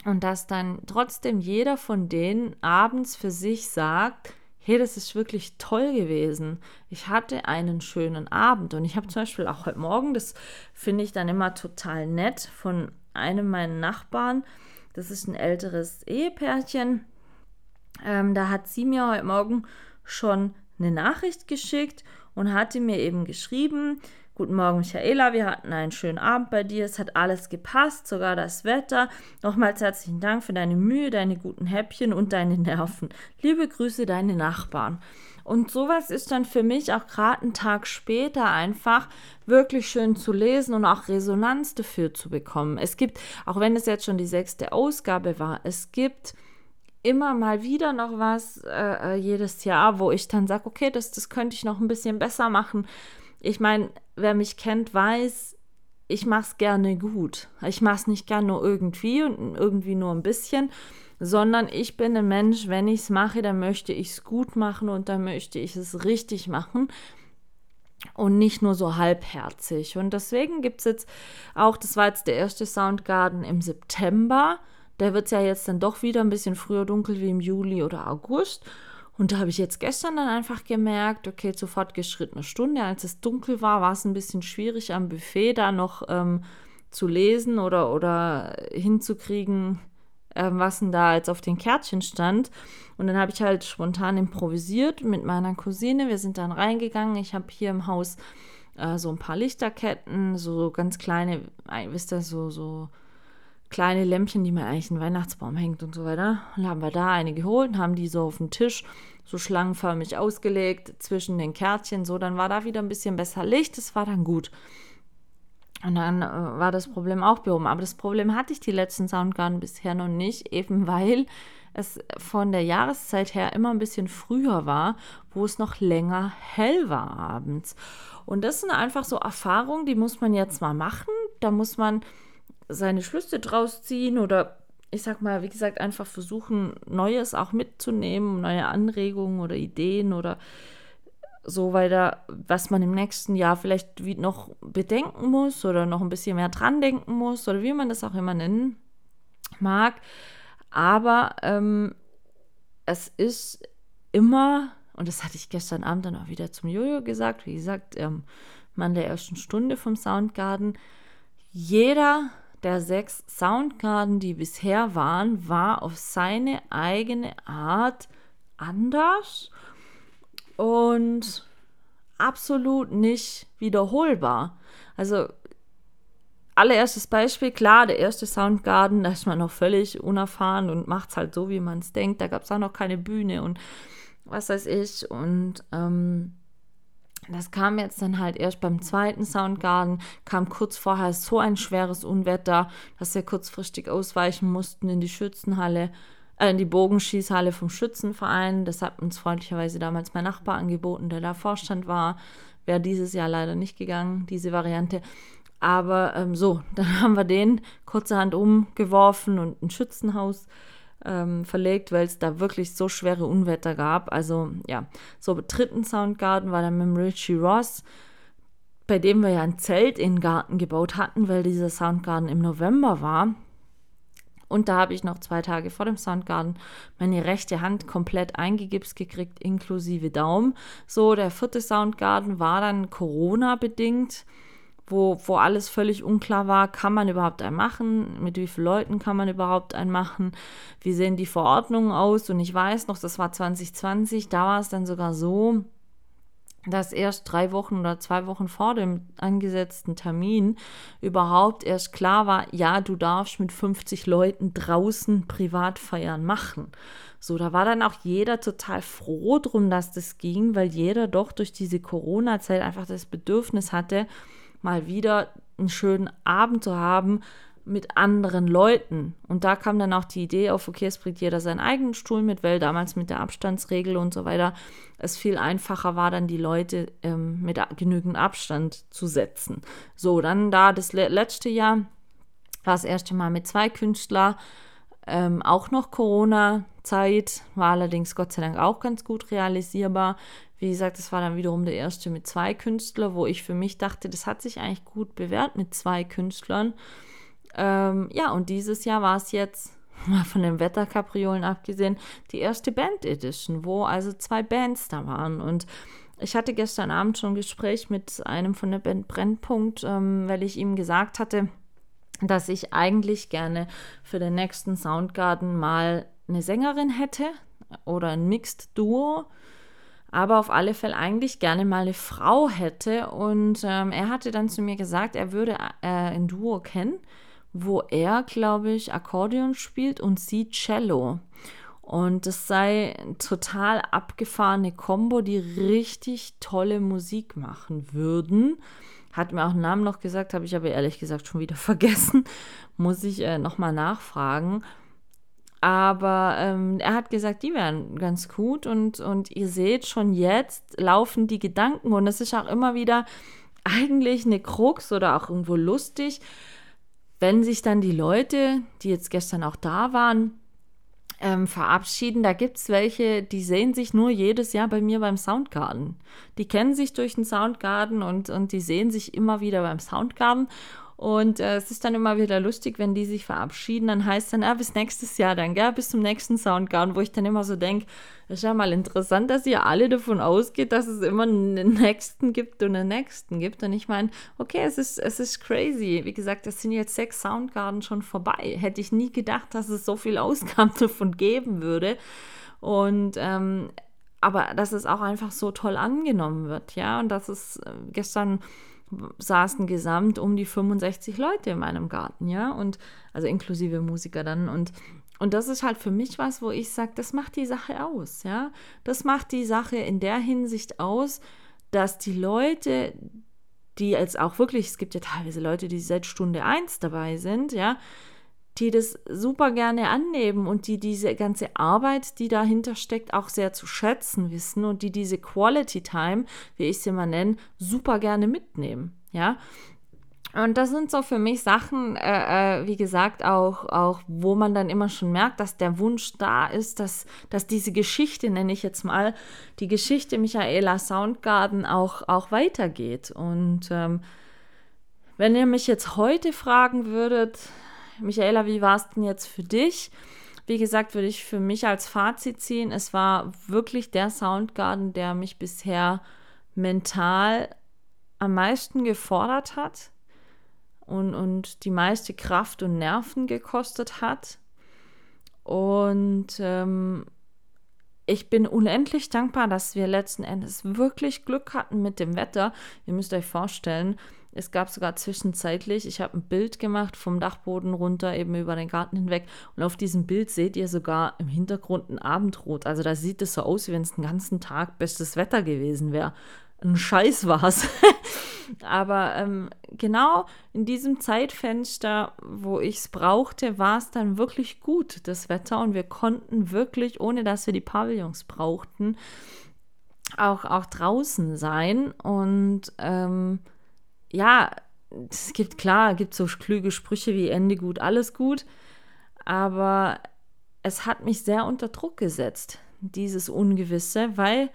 Und dass dann trotzdem jeder von denen abends für sich sagt, hey, das ist wirklich toll gewesen. Ich hatte einen schönen Abend. Und ich habe zum Beispiel auch heute Morgen, das finde ich dann immer total nett, von einem meiner Nachbarn, das ist ein älteres Ehepärchen, ähm, da hat sie mir heute Morgen schon eine Nachricht geschickt und hatte mir eben geschrieben, Guten Morgen, Michaela. Wir hatten einen schönen Abend bei dir. Es hat alles gepasst, sogar das Wetter. Nochmals herzlichen Dank für deine Mühe, deine guten Häppchen und deine Nerven. Liebe Grüße, deine Nachbarn. Und sowas ist dann für mich auch gerade einen Tag später einfach wirklich schön zu lesen und auch Resonanz dafür zu bekommen. Es gibt, auch wenn es jetzt schon die sechste Ausgabe war, es gibt immer mal wieder noch was äh, äh jedes Jahr, wo ich dann sage, okay, das, das könnte ich noch ein bisschen besser machen. Ich meine, wer mich kennt, weiß, ich mache es gerne gut. Ich mache es nicht gerne nur irgendwie und irgendwie nur ein bisschen, sondern ich bin ein Mensch, wenn ich es mache, dann möchte ich es gut machen und dann möchte ich es richtig machen und nicht nur so halbherzig. Und deswegen gibt es jetzt auch, das war jetzt der erste Soundgarden im September. Der wird ja jetzt dann doch wieder ein bisschen früher dunkel wie im Juli oder August. Und da habe ich jetzt gestern dann einfach gemerkt, okay, zu fortgeschrittener Stunde, als es dunkel war, war es ein bisschen schwierig am Buffet da noch ähm, zu lesen oder, oder hinzukriegen, ähm, was denn da jetzt auf den Kärtchen stand. Und dann habe ich halt spontan improvisiert mit meiner Cousine. Wir sind dann reingegangen. Ich habe hier im Haus äh, so ein paar Lichterketten, so ganz kleine, wisst ihr, so, so kleine Lämpchen, die man eigentlich in den Weihnachtsbaum hängt und so weiter. Und haben wir da eine geholt und haben die so auf den Tisch so schlangenförmig ausgelegt zwischen den Kärtchen. So, dann war da wieder ein bisschen besser Licht. Das war dann gut. Und dann äh, war das Problem auch behoben. Aber das Problem hatte ich die letzten Soundgarden bisher noch nicht, eben weil es von der Jahreszeit her immer ein bisschen früher war, wo es noch länger hell war abends. Und das sind einfach so Erfahrungen, die muss man jetzt mal machen. Da muss man seine Schlüsse draus ziehen oder ich sag mal, wie gesagt, einfach versuchen, Neues auch mitzunehmen, neue Anregungen oder Ideen oder so weiter, was man im nächsten Jahr vielleicht noch bedenken muss oder noch ein bisschen mehr dran denken muss oder wie man das auch immer nennen mag. Aber ähm, es ist immer, und das hatte ich gestern Abend dann auch wieder zum Jojo gesagt, wie gesagt, ähm, Mann der ersten Stunde vom Soundgarden, jeder der sechs Soundgarden, die bisher waren, war auf seine eigene Art anders und absolut nicht wiederholbar. Also allererstes Beispiel, klar, der erste Soundgarden, da ist man noch völlig unerfahren und macht es halt so, wie man es denkt. Da gab es auch noch keine Bühne und was weiß ich. Und ähm, das kam jetzt dann halt erst beim zweiten Soundgarden, kam kurz vorher so ein schweres Unwetter, dass wir kurzfristig ausweichen mussten in die Schützenhalle, äh, in die Bogenschießhalle vom Schützenverein. Das hat uns freundlicherweise damals mein Nachbar angeboten, der da Vorstand war. Wäre dieses Jahr leider nicht gegangen, diese Variante. Aber ähm, so, dann haben wir den kurzerhand umgeworfen und ein Schützenhaus ähm, verlegt, weil es da wirklich so schwere Unwetter gab. Also ja, so dritten Soundgarten war dann mit Richie Ross, bei dem wir ja ein Zelt in den Garten gebaut hatten, weil dieser Soundgarten im November war. Und da habe ich noch zwei Tage vor dem Soundgarten meine rechte Hand komplett eingegipst gekriegt, inklusive Daumen. So, der vierte Soundgarten war dann Corona-bedingt wo, wo alles völlig unklar war, kann man überhaupt einen machen, mit wie vielen Leuten kann man überhaupt einen machen, wie sehen die Verordnungen aus? Und ich weiß noch, das war 2020, da war es dann sogar so, dass erst drei Wochen oder zwei Wochen vor dem angesetzten Termin überhaupt erst klar war, ja, du darfst mit 50 Leuten draußen Privatfeiern machen. So, da war dann auch jeder total froh drum, dass das ging, weil jeder doch durch diese Corona-Zeit einfach das Bedürfnis hatte, mal wieder einen schönen Abend zu haben mit anderen Leuten. Und da kam dann auch die Idee auf, okay, es bringt jeder seinen eigenen Stuhl mit, weil damals mit der Abstandsregel und so weiter es viel einfacher war, dann die Leute ähm, mit genügend Abstand zu setzen. So, dann da das letzte Jahr war das erste Mal mit zwei Künstlern, ähm, auch noch Corona-Zeit, war allerdings Gott sei Dank auch ganz gut realisierbar. Wie gesagt, das war dann wiederum der erste mit zwei Künstlern, wo ich für mich dachte, das hat sich eigentlich gut bewährt mit zwei Künstlern. Ähm, ja, und dieses Jahr war es jetzt, mal von den Wetterkapriolen abgesehen, die erste Band Edition, wo also zwei Bands da waren. Und ich hatte gestern Abend schon ein Gespräch mit einem von der Band Brennpunkt, ähm, weil ich ihm gesagt hatte, dass ich eigentlich gerne für den nächsten Soundgarden mal eine Sängerin hätte oder ein Mixed Duo aber auf alle Fälle eigentlich gerne mal eine Frau hätte. Und ähm, er hatte dann zu mir gesagt, er würde äh, ein Duo kennen, wo er, glaube ich, Akkordeon spielt und sie Cello. Und das sei total abgefahrene Kombo, die richtig tolle Musik machen würden. Hat mir auch einen Namen noch gesagt, habe ich aber ehrlich gesagt schon wieder vergessen. Muss ich äh, nochmal nachfragen. Aber ähm, er hat gesagt, die wären ganz gut und, und ihr seht schon jetzt laufen die Gedanken und es ist auch immer wieder eigentlich eine Krux oder auch irgendwo lustig, wenn sich dann die Leute, die jetzt gestern auch da waren, ähm, verabschieden. Da gibt es welche, die sehen sich nur jedes Jahr bei mir beim Soundgarden. Die kennen sich durch den Soundgarden und, und die sehen sich immer wieder beim Soundgarden. Und äh, es ist dann immer wieder lustig, wenn die sich verabschieden. Dann heißt dann, ah, bis nächstes Jahr dann, gell, bis zum nächsten Soundgarden, wo ich dann immer so denke, das ist ja mal interessant, dass ihr alle davon ausgeht, dass es immer einen nächsten gibt und einen nächsten gibt. Und ich meine, okay, es ist, es ist crazy. Wie gesagt, es sind jetzt sechs Soundgarden schon vorbei. Hätte ich nie gedacht, dass es so viel Ausgaben davon geben würde. Und ähm, aber dass es auch einfach so toll angenommen wird, ja. Und dass es äh, gestern saßen gesamt um die 65 Leute in meinem Garten, ja, und also inklusive Musiker dann und und das ist halt für mich was, wo ich sage, das macht die Sache aus, ja. Das macht die Sache in der Hinsicht aus, dass die Leute, die jetzt auch wirklich, es gibt ja teilweise Leute, die seit Stunde eins dabei sind, ja, die das super gerne annehmen und die diese ganze Arbeit, die dahinter steckt, auch sehr zu schätzen wissen und die diese Quality Time, wie ich sie mal nenne, super gerne mitnehmen. Ja, und das sind so für mich Sachen, äh, äh, wie gesagt, auch, auch, wo man dann immer schon merkt, dass der Wunsch da ist, dass, dass diese Geschichte, nenne ich jetzt mal, die Geschichte Michaela Soundgarden auch, auch weitergeht. Und ähm, wenn ihr mich jetzt heute fragen würdet, Michaela, wie war es denn jetzt für dich? Wie gesagt, würde ich für mich als Fazit ziehen, es war wirklich der Soundgarden, der mich bisher mental am meisten gefordert hat und, und die meiste Kraft und Nerven gekostet hat. Und ähm, ich bin unendlich dankbar, dass wir letzten Endes wirklich Glück hatten mit dem Wetter. Ihr müsst euch vorstellen, es gab sogar zwischenzeitlich, ich habe ein Bild gemacht vom Dachboden runter, eben über den Garten hinweg. Und auf diesem Bild seht ihr sogar im Hintergrund ein Abendrot. Also da sieht es so aus, wie wenn es den ganzen Tag bestes Wetter gewesen wäre ein Scheiß war es. Aber ähm, genau in diesem Zeitfenster, wo ich es brauchte, war es dann wirklich gut, das Wetter. Und wir konnten wirklich, ohne dass wir die Pavillons brauchten, auch, auch draußen sein. Und ähm, ja, es gibt klar, gibt so klüge Sprüche wie Ende gut, alles gut. Aber es hat mich sehr unter Druck gesetzt, dieses Ungewisse, weil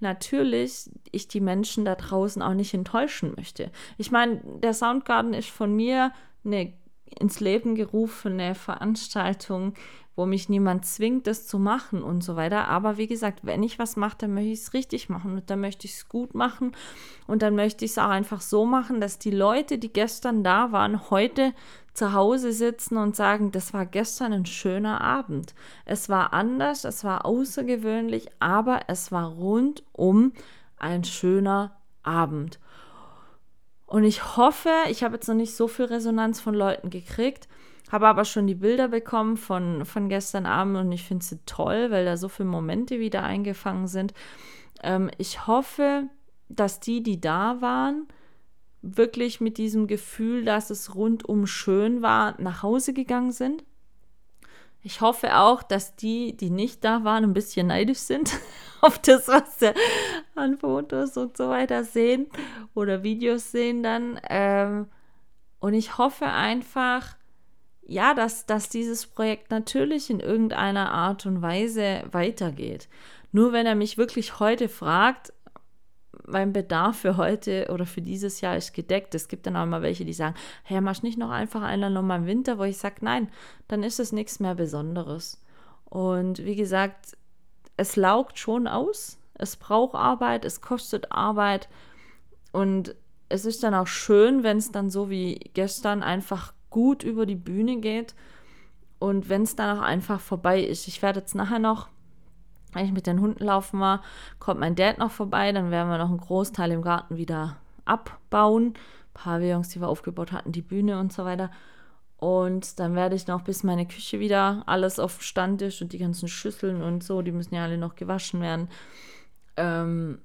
natürlich ich die Menschen da draußen auch nicht enttäuschen möchte. Ich meine, der Soundgarden ist von mir eine ins Leben gerufene Veranstaltung, wo mich niemand zwingt, das zu machen und so weiter. Aber wie gesagt, wenn ich was mache, dann möchte ich es richtig machen und dann möchte ich es gut machen und dann möchte ich es auch einfach so machen, dass die Leute, die gestern da waren, heute zu Hause sitzen und sagen, das war gestern ein schöner Abend. Es war anders, es war außergewöhnlich, aber es war rundum ein schöner Abend. Und ich hoffe, ich habe jetzt noch nicht so viel Resonanz von Leuten gekriegt, habe aber schon die Bilder bekommen von, von gestern Abend und ich finde sie toll, weil da so viele Momente wieder eingefangen sind. Ähm, ich hoffe, dass die, die da waren, wirklich mit diesem Gefühl, dass es rundum schön war, nach Hause gegangen sind. Ich hoffe auch, dass die, die nicht da waren, ein bisschen neidisch sind auf das, was sie an Fotos und so weiter sehen oder Videos sehen dann. Ähm, und ich hoffe einfach, ja, dass, dass dieses Projekt natürlich in irgendeiner Art und Weise weitergeht. Nur wenn er mich wirklich heute fragt, mein Bedarf für heute oder für dieses Jahr ist gedeckt. Es gibt dann auch mal welche, die sagen, hey, machst nicht noch einfach einer nochmal im Winter, wo ich sage, nein, dann ist es nichts mehr Besonderes. Und wie gesagt, es laugt schon aus, es braucht Arbeit, es kostet Arbeit und es ist dann auch schön, wenn es dann so wie gestern einfach gut über die Bühne geht und wenn es dann auch einfach vorbei ist. Ich werde jetzt nachher noch wenn ich mit den Hunden laufen war, kommt mein Dad noch vorbei, dann werden wir noch einen Großteil im Garten wieder abbauen. Pavillons, die wir aufgebaut hatten, die Bühne und so weiter. Und dann werde ich noch, bis meine Küche wieder alles auf Stand ist und die ganzen Schüsseln und so, die müssen ja alle noch gewaschen werden. Ähm,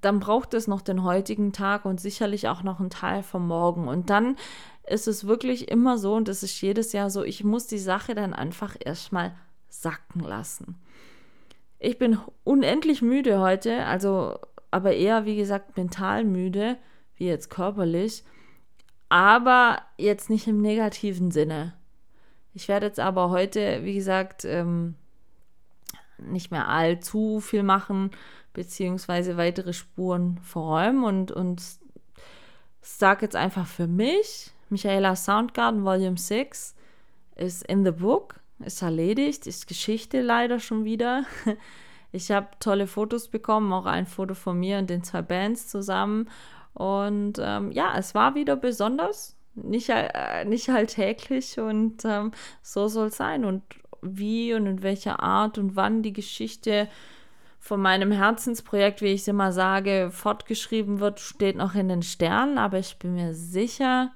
dann braucht es noch den heutigen Tag und sicherlich auch noch einen Teil vom Morgen. Und dann ist es wirklich immer so, und das ist jedes Jahr so, ich muss die Sache dann einfach erstmal sacken lassen. Ich bin unendlich müde heute, also aber eher, wie gesagt, mental müde, wie jetzt körperlich, aber jetzt nicht im negativen Sinne. Ich werde jetzt aber heute, wie gesagt, ähm, nicht mehr allzu viel machen, beziehungsweise weitere Spuren verräumen und, und sage jetzt einfach für mich, Michaela Soundgarden Volume 6 ist in the book ist erledigt, ist Geschichte leider schon wieder. Ich habe tolle Fotos bekommen, auch ein Foto von mir und den zwei Bands zusammen. Und ähm, ja, es war wieder besonders, nicht, äh, nicht alltäglich und ähm, so soll es sein. Und wie und in welcher Art und wann die Geschichte von meinem Herzensprojekt, wie ich es immer sage, fortgeschrieben wird, steht noch in den Sternen, aber ich bin mir sicher,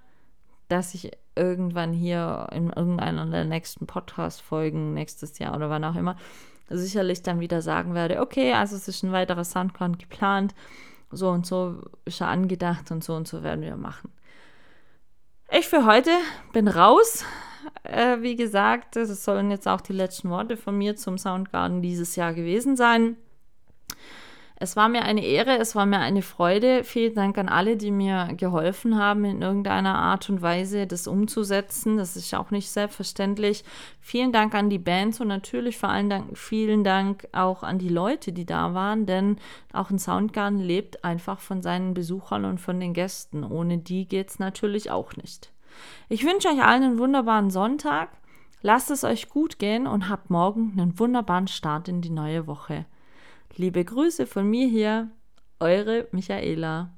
dass ich irgendwann hier in irgendeiner der nächsten Podcast-Folgen nächstes Jahr oder wann auch immer sicherlich dann wieder sagen werde, okay, also es ist ein weiterer Soundcloud geplant, so und so ist er angedacht und so und so werden wir machen. Ich für heute bin raus. Äh, wie gesagt, das sollen jetzt auch die letzten Worte von mir zum Soundgarden dieses Jahr gewesen sein. Es war mir eine Ehre, es war mir eine Freude. Vielen Dank an alle, die mir geholfen haben, in irgendeiner Art und Weise das umzusetzen. Das ist auch nicht selbstverständlich. Vielen Dank an die Bands und natürlich vor allen Dank, vielen Dank auch an die Leute, die da waren, denn auch ein Soundgarden lebt einfach von seinen Besuchern und von den Gästen. Ohne die geht es natürlich auch nicht. Ich wünsche euch allen einen wunderbaren Sonntag. Lasst es euch gut gehen und habt morgen einen wunderbaren Start in die neue Woche. Liebe Grüße von mir hier, eure Michaela.